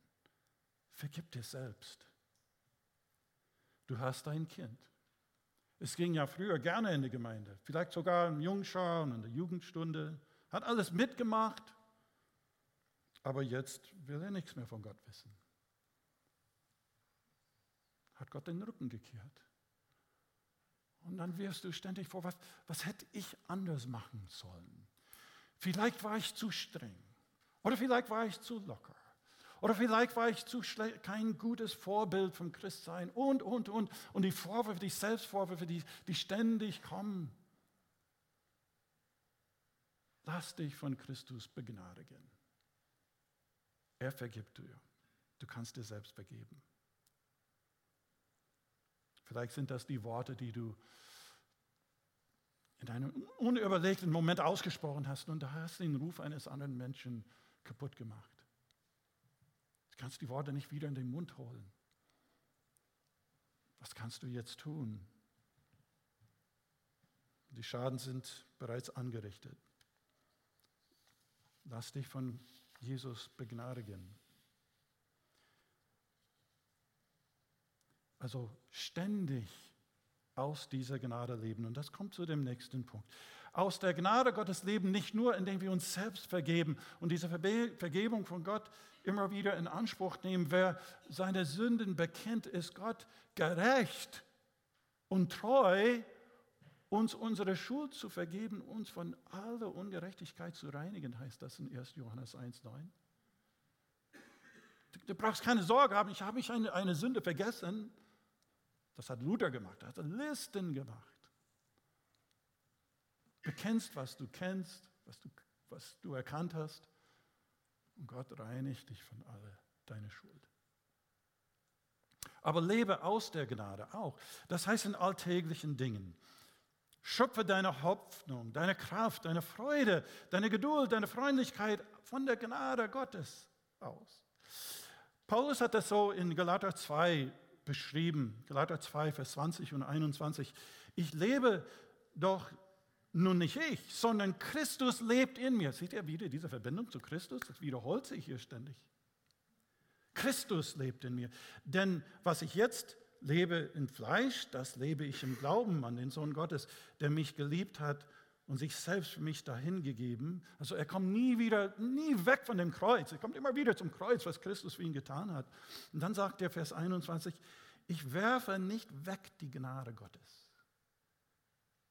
Vergib dir selbst. Du hast ein Kind. Es ging ja früher gerne in die Gemeinde, vielleicht sogar im Jungschar und in der Jugendstunde, hat alles mitgemacht, aber jetzt will er nichts mehr von Gott wissen. Hat Gott den Rücken gekehrt. Und dann wirst du ständig vor, was, was hätte ich anders machen sollen? Vielleicht war ich zu streng oder vielleicht war ich zu locker. Oder vielleicht war ich zu kein gutes Vorbild vom Christsein und, und, und. Und die Vorwürfe, die Selbstvorwürfe, die, die ständig kommen. Lass dich von Christus begnadigen. Er vergibt dir. Du kannst dir selbst vergeben. Vielleicht sind das die Worte, die du in einem unüberlegten Moment ausgesprochen hast und da hast du den Ruf eines anderen Menschen kaputt gemacht. Du kannst die Worte nicht wieder in den Mund holen. Was kannst du jetzt tun? Die Schaden sind bereits angerichtet. Lass dich von Jesus begnadigen. Also ständig aus dieser Gnade leben. Und das kommt zu dem nächsten Punkt. Aus der Gnade Gottes leben, nicht nur indem wir uns selbst vergeben und diese Vergebung von Gott immer wieder in Anspruch nehmen. Wer seine Sünden bekennt, ist Gott gerecht und treu, uns unsere Schuld zu vergeben, uns von aller Ungerechtigkeit zu reinigen, heißt das in 1. Johannes 1,9. Du brauchst keine Sorge haben, ich habe mich eine, eine Sünde vergessen. Das hat Luther gemacht, er hat Listen gemacht. Bekennst, was du kennst, was du, was du erkannt hast und Gott reinigt dich von aller deiner Schuld. Aber lebe aus der Gnade auch. Das heißt in alltäglichen Dingen. Schöpfe deine Hoffnung, deine Kraft, deine Freude, deine Geduld, deine Freundlichkeit von der Gnade Gottes aus. Paulus hat das so in Galater 2 beschrieben, Galater 2, Vers 20 und 21. Ich lebe doch nun nicht ich, sondern Christus lebt in mir. Seht ihr wieder diese Verbindung zu Christus? Das wiederholt sich hier ständig. Christus lebt in mir. Denn was ich jetzt lebe im Fleisch, das lebe ich im Glauben an den Sohn Gottes, der mich geliebt hat und sich selbst für mich dahingegeben. Also er kommt nie wieder, nie weg von dem Kreuz. Er kommt immer wieder zum Kreuz, was Christus für ihn getan hat. Und dann sagt der Vers 21, ich werfe nicht weg die Gnade Gottes.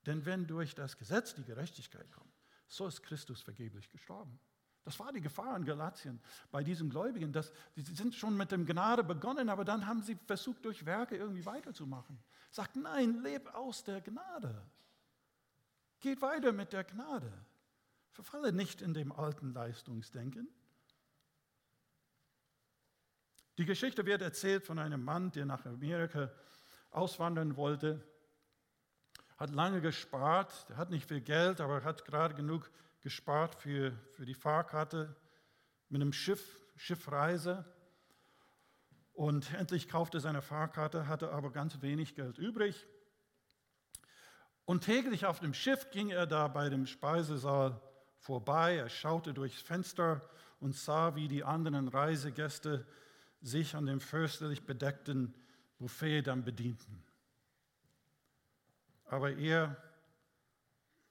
Denn wenn durch das Gesetz die Gerechtigkeit kommt, so ist Christus vergeblich gestorben. Das war die Gefahr in Galatien bei diesen Gläubigen. Dass, sie sind schon mit dem Gnade begonnen, aber dann haben sie versucht, durch Werke irgendwie weiterzumachen. Sagt, nein, leb aus der Gnade. Geht weiter mit der Gnade. Verfalle nicht in dem alten Leistungsdenken. Die Geschichte wird erzählt von einem Mann, der nach Amerika auswandern wollte hat lange gespart, hat nicht viel Geld, aber er hat gerade genug gespart für, für die Fahrkarte mit einem Schiff, Schiffreise. Und endlich kaufte seine Fahrkarte, hatte aber ganz wenig Geld übrig. Und täglich auf dem Schiff ging er da bei dem Speisesaal vorbei. Er schaute durchs Fenster und sah, wie die anderen Reisegäste sich an dem fürstlich bedeckten Buffet dann bedienten. Aber er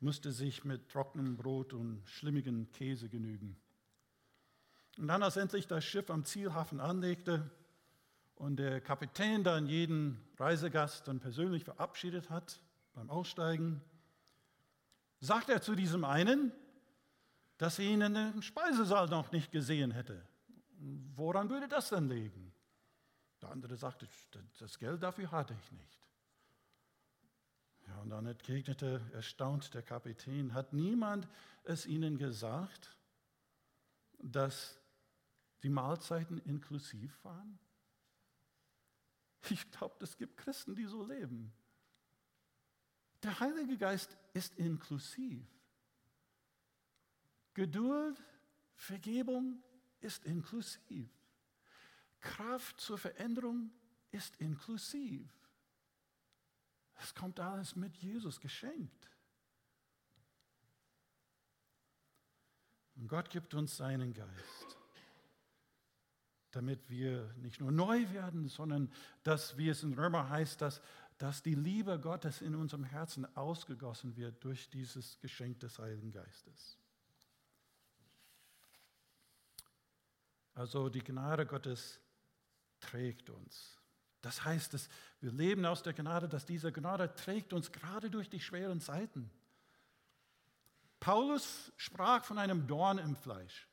musste sich mit trockenem Brot und schlimmigem Käse genügen. Und dann, als endlich das Schiff am Zielhafen anlegte und der Kapitän dann jeden Reisegast dann persönlich verabschiedet hat beim Aussteigen, sagt er zu diesem einen, dass er ihn in dem Speisesaal noch nicht gesehen hätte. Woran würde das denn liegen? Der andere sagte, das Geld dafür hatte ich nicht. Und dann entgegnete erstaunt der Kapitän, hat niemand es ihnen gesagt, dass die Mahlzeiten inklusiv waren? Ich glaube, es gibt Christen, die so leben. Der Heilige Geist ist inklusiv. Geduld, Vergebung ist inklusiv. Kraft zur Veränderung ist inklusiv. Es kommt alles mit Jesus geschenkt. Und Gott gibt uns seinen Geist, damit wir nicht nur neu werden, sondern dass, wie es in Römer heißt, dass, dass die Liebe Gottes in unserem Herzen ausgegossen wird durch dieses Geschenk des Heiligen Geistes. Also die Gnade Gottes trägt uns. Das heißt, dass wir leben aus der Gnade, dass diese Gnade trägt uns gerade durch die schweren Zeiten. Paulus sprach von einem Dorn im Fleisch.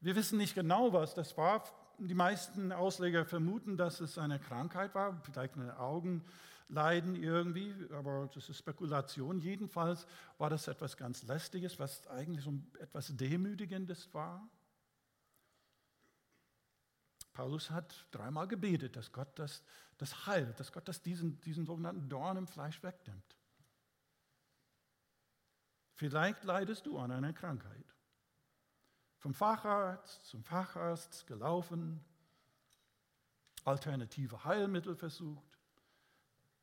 Wir wissen nicht genau, was das war. Die meisten Ausleger vermuten, dass es eine Krankheit war, vielleicht eine Augenleiden irgendwie, aber das ist Spekulation. Jedenfalls war das etwas ganz Lästiges, was eigentlich so etwas Demütigendes war. Paulus hat dreimal gebetet, dass Gott das, das heilt, dass Gott das diesen, diesen sogenannten Dorn im Fleisch wegnimmt. Vielleicht leidest du an einer Krankheit. Vom Facharzt zum Facharzt gelaufen, alternative Heilmittel versucht.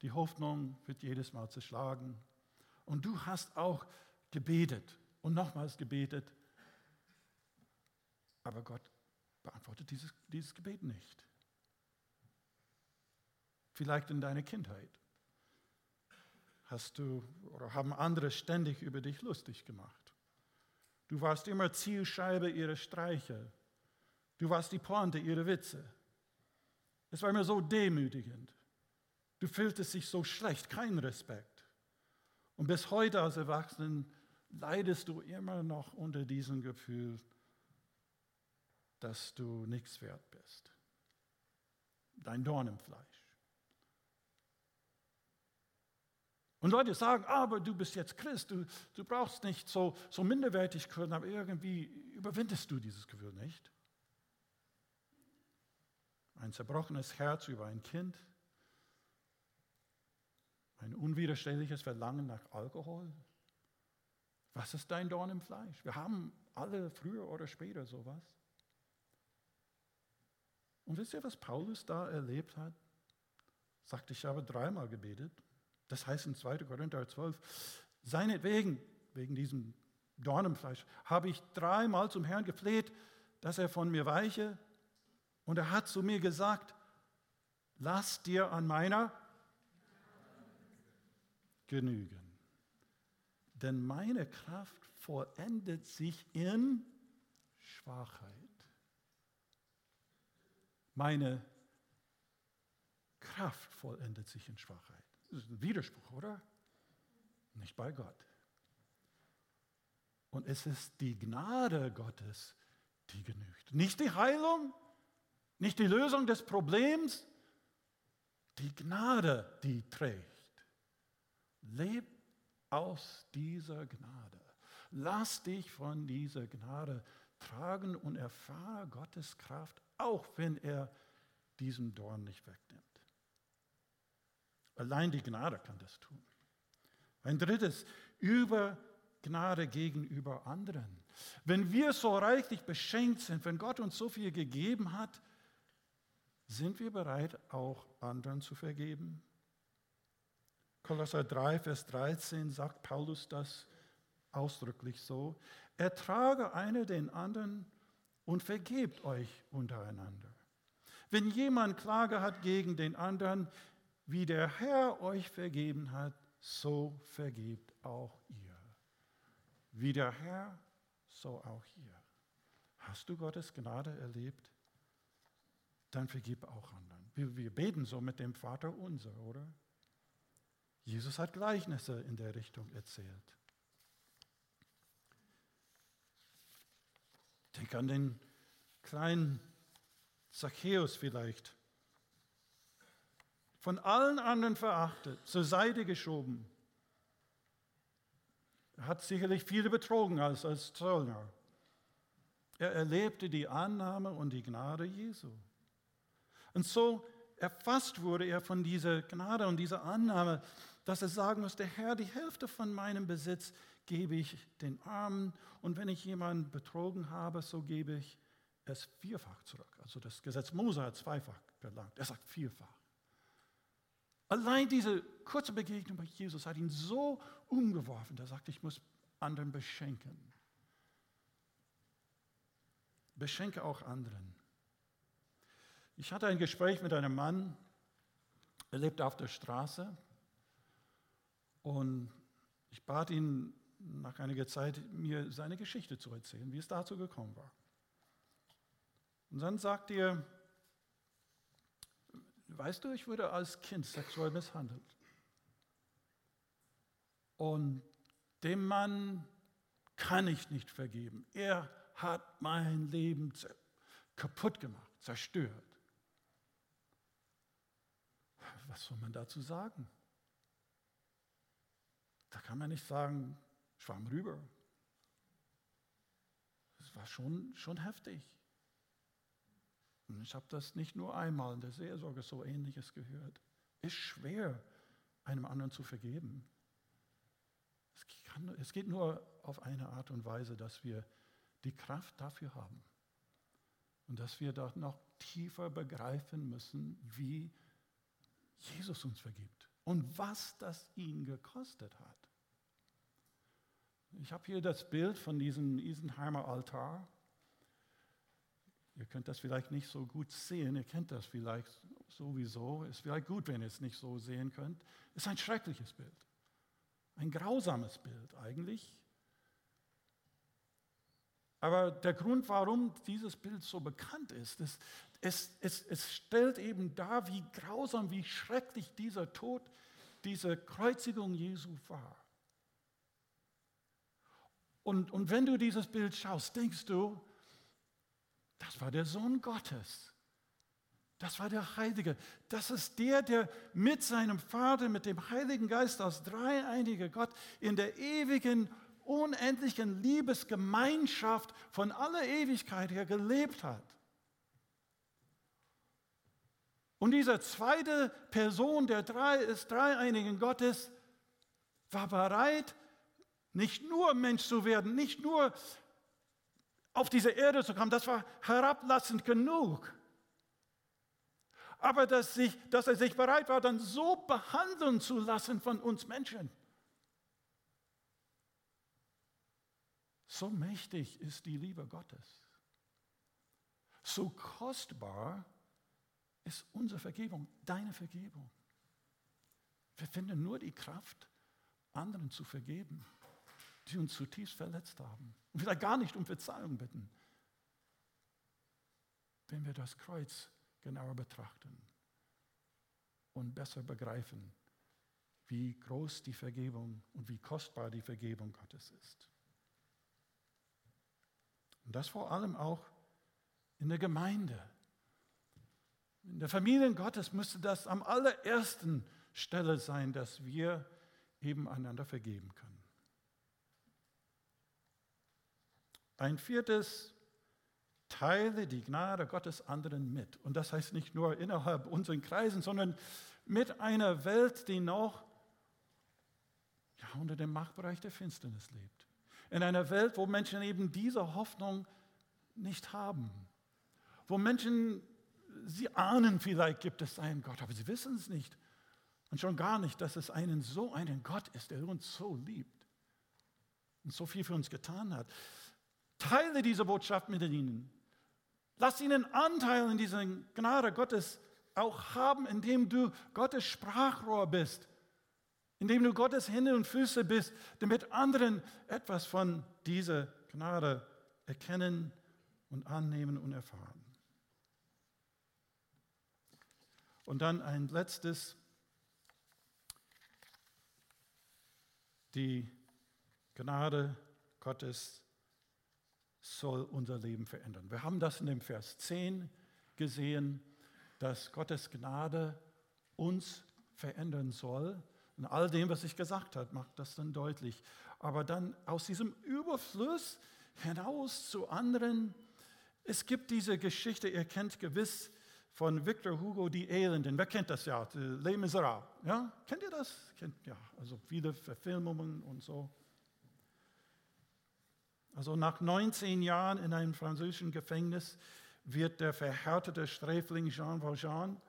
Die Hoffnung wird jedes Mal zerschlagen. Und du hast auch gebetet und nochmals gebetet. Aber Gott beantwortet dieses, dieses Gebet nicht. Vielleicht in deiner Kindheit hast du oder haben andere ständig über dich lustig gemacht. Du warst immer Zielscheibe ihrer Streiche. Du warst die Pointe ihrer Witze. Es war immer so demütigend. Du fühltest dich so schlecht, kein Respekt. Und bis heute als Erwachsenen leidest du immer noch unter diesem Gefühl, dass du nichts wert bist. Dein Dorn im Fleisch. Und Leute sagen, aber du bist jetzt Christ, du, du brauchst nicht so, so minderwertig können, aber irgendwie überwindest du dieses Gefühl nicht. Ein zerbrochenes Herz über ein Kind, ein unwiderstehliches Verlangen nach Alkohol. Was ist dein Dorn im Fleisch? Wir haben alle früher oder später sowas. Und wisst ihr, was Paulus da erlebt hat? Sagte, ich habe dreimal gebetet. Das heißt in 2. Korinther 12, seinetwegen, wegen diesem Dornenfleisch, habe ich dreimal zum Herrn gefleht, dass er von mir weiche. Und er hat zu mir gesagt, lass dir an meiner genügen. Denn meine Kraft vollendet sich in Schwachheit. Meine Kraft vollendet sich in Schwachheit. Das ist ein Widerspruch, oder? Nicht bei Gott. Und es ist die Gnade Gottes, die genügt. Nicht die Heilung, nicht die Lösung des Problems, die Gnade, die trägt. Leb aus dieser Gnade. Lass dich von dieser Gnade tragen und erfahre Gottes Kraft auch wenn er diesen Dorn nicht wegnimmt. Allein die Gnade kann das tun. Ein drittes, über Gnade gegenüber anderen. Wenn wir so reichlich beschenkt sind, wenn Gott uns so viel gegeben hat, sind wir bereit, auch anderen zu vergeben? Kolosser 3, Vers 13 sagt Paulus das ausdrücklich so. Ertrage einer den anderen und vergebt euch untereinander. Wenn jemand Klage hat gegen den anderen, wie der Herr euch vergeben hat, so vergebt auch ihr. Wie der Herr, so auch ihr. Hast du Gottes Gnade erlebt? Dann vergib auch anderen. Wir, wir beten so mit dem Vater unser, oder? Jesus hat Gleichnisse in der Richtung erzählt. Denk an den kleinen Zachäus vielleicht. Von allen anderen verachtet, zur Seite geschoben. Er hat sicherlich viele betrogen als, als Zöllner. Er erlebte die Annahme und die Gnade Jesu. Und so erfasst wurde er von dieser Gnade und dieser Annahme, dass er sagen musste, Herr, die Hälfte von meinem Besitz gebe ich den Armen und wenn ich jemanden betrogen habe, so gebe ich es vierfach zurück. Also das Gesetz Mose hat zweifach verlangt, er sagt vierfach. Allein diese kurze Begegnung mit Jesus hat ihn so umgeworfen, er sagt, ich muss anderen beschenken. Beschenke auch anderen. Ich hatte ein Gespräch mit einem Mann, er lebte auf der Straße und ich bat ihn nach einiger Zeit, mir seine Geschichte zu erzählen, wie es dazu gekommen war. Und dann sagt er, weißt du, ich wurde als Kind sexuell misshandelt. Und dem Mann kann ich nicht vergeben. Er hat mein Leben kaputt gemacht, zerstört was soll man dazu sagen? Da kann man nicht sagen, schwamm rüber. Das war schon, schon heftig. Und ich habe das nicht nur einmal in der Seelsorge so ähnliches gehört. Es Ist schwer, einem anderen zu vergeben. Es, kann, es geht nur auf eine Art und Weise, dass wir die Kraft dafür haben. Und dass wir da noch tiefer begreifen müssen, wie Jesus uns vergibt und was das ihn gekostet hat. Ich habe hier das Bild von diesem Isenheimer Altar. Ihr könnt das vielleicht nicht so gut sehen, ihr kennt das vielleicht sowieso. Ist vielleicht gut, wenn ihr es nicht so sehen könnt. Es ist ein schreckliches Bild. Ein grausames Bild eigentlich. Aber der Grund, warum dieses Bild so bekannt ist, ist, es, es, es stellt eben dar, wie grausam, wie schrecklich dieser Tod, diese Kreuzigung Jesu war. Und, und wenn du dieses Bild schaust, denkst du, das war der Sohn Gottes. Das war der Heilige. Das ist der, der mit seinem Vater, mit dem Heiligen Geist als dreieiniger Gott in der ewigen, unendlichen Liebesgemeinschaft von aller Ewigkeit her gelebt hat. Und diese zweite Person der drei, des dreieinigen Gottes war bereit, nicht nur Mensch zu werden, nicht nur auf diese Erde zu kommen, das war herablassend genug. Aber dass, sich, dass er sich bereit war, dann so behandeln zu lassen von uns Menschen. So mächtig ist die Liebe Gottes. So kostbar ist unsere Vergebung, deine Vergebung. Wir finden nur die Kraft, anderen zu vergeben, die uns zutiefst verletzt haben. Und vielleicht gar nicht um Verzeihung bitten, wenn wir das Kreuz genauer betrachten und besser begreifen, wie groß die Vergebung und wie kostbar die Vergebung Gottes ist. Und das vor allem auch in der Gemeinde. In der Familie Gottes müsste das am allerersten Stelle sein, dass wir eben einander vergeben können. Ein viertes, teile die Gnade Gottes anderen mit. Und das heißt nicht nur innerhalb unseren Kreisen, sondern mit einer Welt, die noch ja, unter dem Machtbereich der Finsternis lebt. In einer Welt, wo Menschen eben diese Hoffnung nicht haben. Wo Menschen Sie ahnen vielleicht, gibt es einen Gott, aber sie wissen es nicht. Und schon gar nicht, dass es einen so einen Gott ist, der uns so liebt und so viel für uns getan hat. Teile diese Botschaft mit ihnen. Lass ihnen Anteil in dieser Gnade Gottes auch haben, indem du Gottes Sprachrohr bist, indem du Gottes Hände und Füße bist, damit anderen etwas von dieser Gnade erkennen und annehmen und erfahren. Und dann ein letztes, die Gnade Gottes soll unser Leben verändern. Wir haben das in dem Vers 10 gesehen, dass Gottes Gnade uns verändern soll. Und all dem, was ich gesagt habe, macht das dann deutlich. Aber dann aus diesem Überfluss hinaus zu anderen. Es gibt diese Geschichte, ihr kennt gewiss von Victor Hugo, die Elenden. Wer kennt das ja? Les Miserables. Ja? Kennt ihr das? Kennt, ja, also viele Verfilmungen und so. Also nach 19 Jahren in einem französischen Gefängnis wird der verhärtete Sträfling Jean Valjean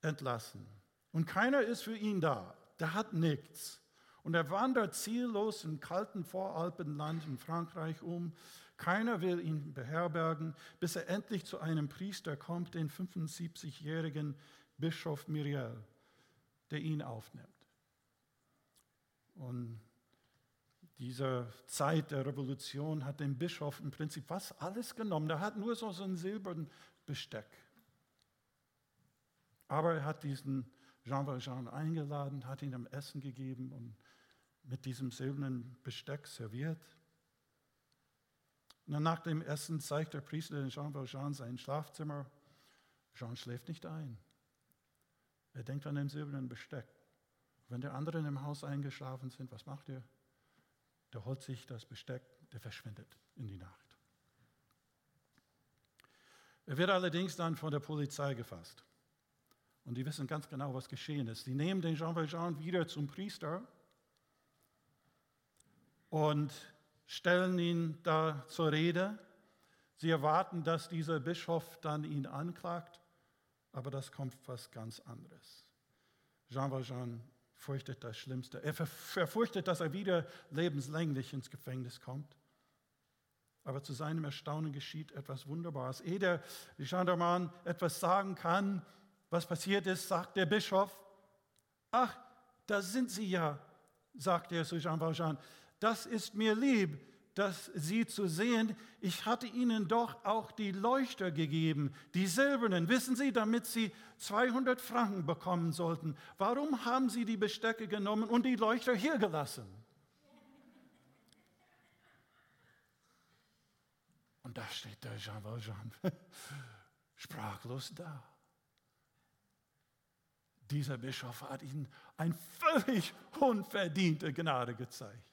entlassen. Und keiner ist für ihn da. Der hat nichts. Und er wandert ziellos im kalten Voralpenland in Frankreich um. Keiner will ihn beherbergen, bis er endlich zu einem Priester kommt, den 75-jährigen Bischof Miriel, der ihn aufnimmt. Und dieser Zeit der Revolution hat dem Bischof im Prinzip was alles genommen. Er hat nur so, so ein silbernen Besteck. Aber er hat diesen Jean Valjean eingeladen, hat ihm Essen gegeben und mit diesem silbernen Besteck serviert. Und nach dem Essen zeigt der Priester Jean Valjean sein Schlafzimmer. Jean schläft nicht ein. Er denkt an den silbernen Besteck. Wenn die anderen im Haus eingeschlafen sind, was macht er? Der holt sich das Besteck, der verschwindet in die Nacht. Er wird allerdings dann von der Polizei gefasst. Und die wissen ganz genau, was geschehen ist. Die nehmen den Jean Valjean wieder zum Priester und stellen ihn da zur Rede. Sie erwarten, dass dieser Bischof dann ihn anklagt, aber das kommt was ganz anderes. Jean Valjean fürchtet das Schlimmste. Er verfürchtet, dass er wieder lebenslänglich ins Gefängnis kommt. Aber zu seinem Erstaunen geschieht etwas Wunderbares. Ehe der Gendarman etwas sagen kann, was passiert ist, sagt der Bischof, ach, da sind Sie ja, sagt er zu Jean Valjean das ist mir lieb, dass Sie zu sehen, ich hatte Ihnen doch auch die Leuchter gegeben, die silbernen, wissen Sie, damit Sie 200 Franken bekommen sollten. Warum haben Sie die Bestecke genommen und die Leuchter hier gelassen? Und da steht der Jean Valjean sprachlos da. Dieser Bischof hat ihnen eine völlig unverdiente Gnade gezeigt.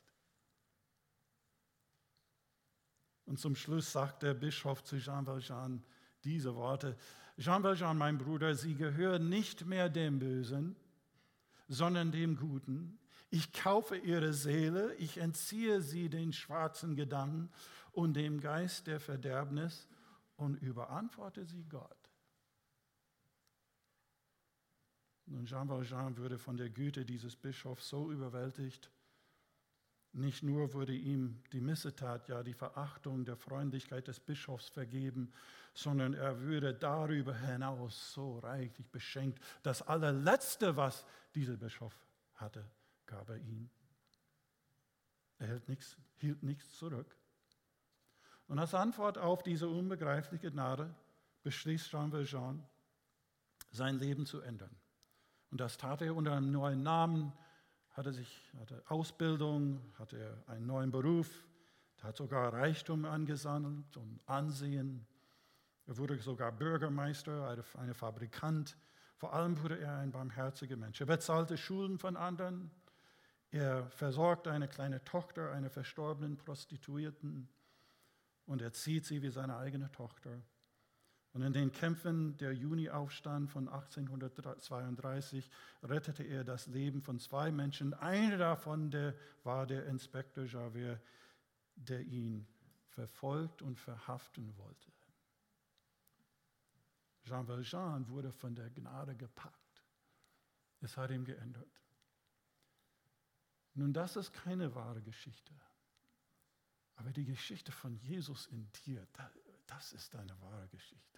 Und zum Schluss sagt der Bischof zu Jean Valjean diese Worte. Jean Valjean, mein Bruder, Sie gehören nicht mehr dem Bösen, sondern dem Guten. Ich kaufe Ihre Seele, ich entziehe Sie den schwarzen Gedanken und dem Geist der Verderbnis und überantworte Sie Gott. Und Jean Valjean wurde von der Güte dieses Bischofs so überwältigt, nicht nur wurde ihm die Missetat, ja die Verachtung der Freundlichkeit des Bischofs vergeben, sondern er würde darüber hinaus so reichlich beschenkt. Das allerletzte, was dieser Bischof hatte, gab er ihm. Er hielt nichts, hielt nichts zurück. Und als Antwort auf diese unbegreifliche Gnade beschließt Jean Valjean, sein Leben zu ändern. Und das tat er unter einem neuen Namen, hatte, sich, hatte Ausbildung, hatte einen neuen Beruf, hat sogar Reichtum angesammelt und Ansehen. Er wurde sogar Bürgermeister, ein Fabrikant. Vor allem wurde er ein barmherziger Mensch. Er bezahlte Schulden von anderen. Er versorgte eine kleine Tochter einer verstorbenen Prostituierten und erzieht sie wie seine eigene Tochter. Und in den Kämpfen der Juni-Aufstand von 1832 rettete er das Leben von zwei Menschen. Einer davon der, war der Inspektor Javert, der ihn verfolgt und verhaften wollte. Jean Valjean wurde von der Gnade gepackt Es hat ihm geändert. Nun, das ist keine wahre Geschichte. Aber die Geschichte von Jesus in dir, das ist eine wahre Geschichte.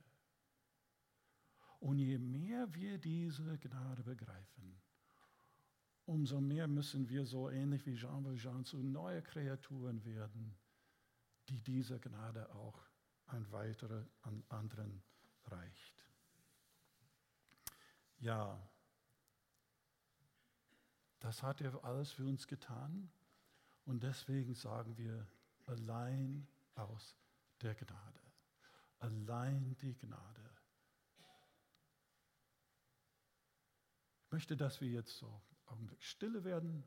Und je mehr wir diese Gnade begreifen, umso mehr müssen wir so ähnlich wie Jean Valjean zu neue Kreaturen werden, die diese Gnade auch an weitere, an anderen reicht. Ja, das hat er alles für uns getan und deswegen sagen wir allein aus der Gnade. Allein die Gnade. Möchte, dass wir jetzt so Augenblick stille werden.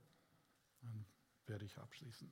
Dann werde ich abschließen.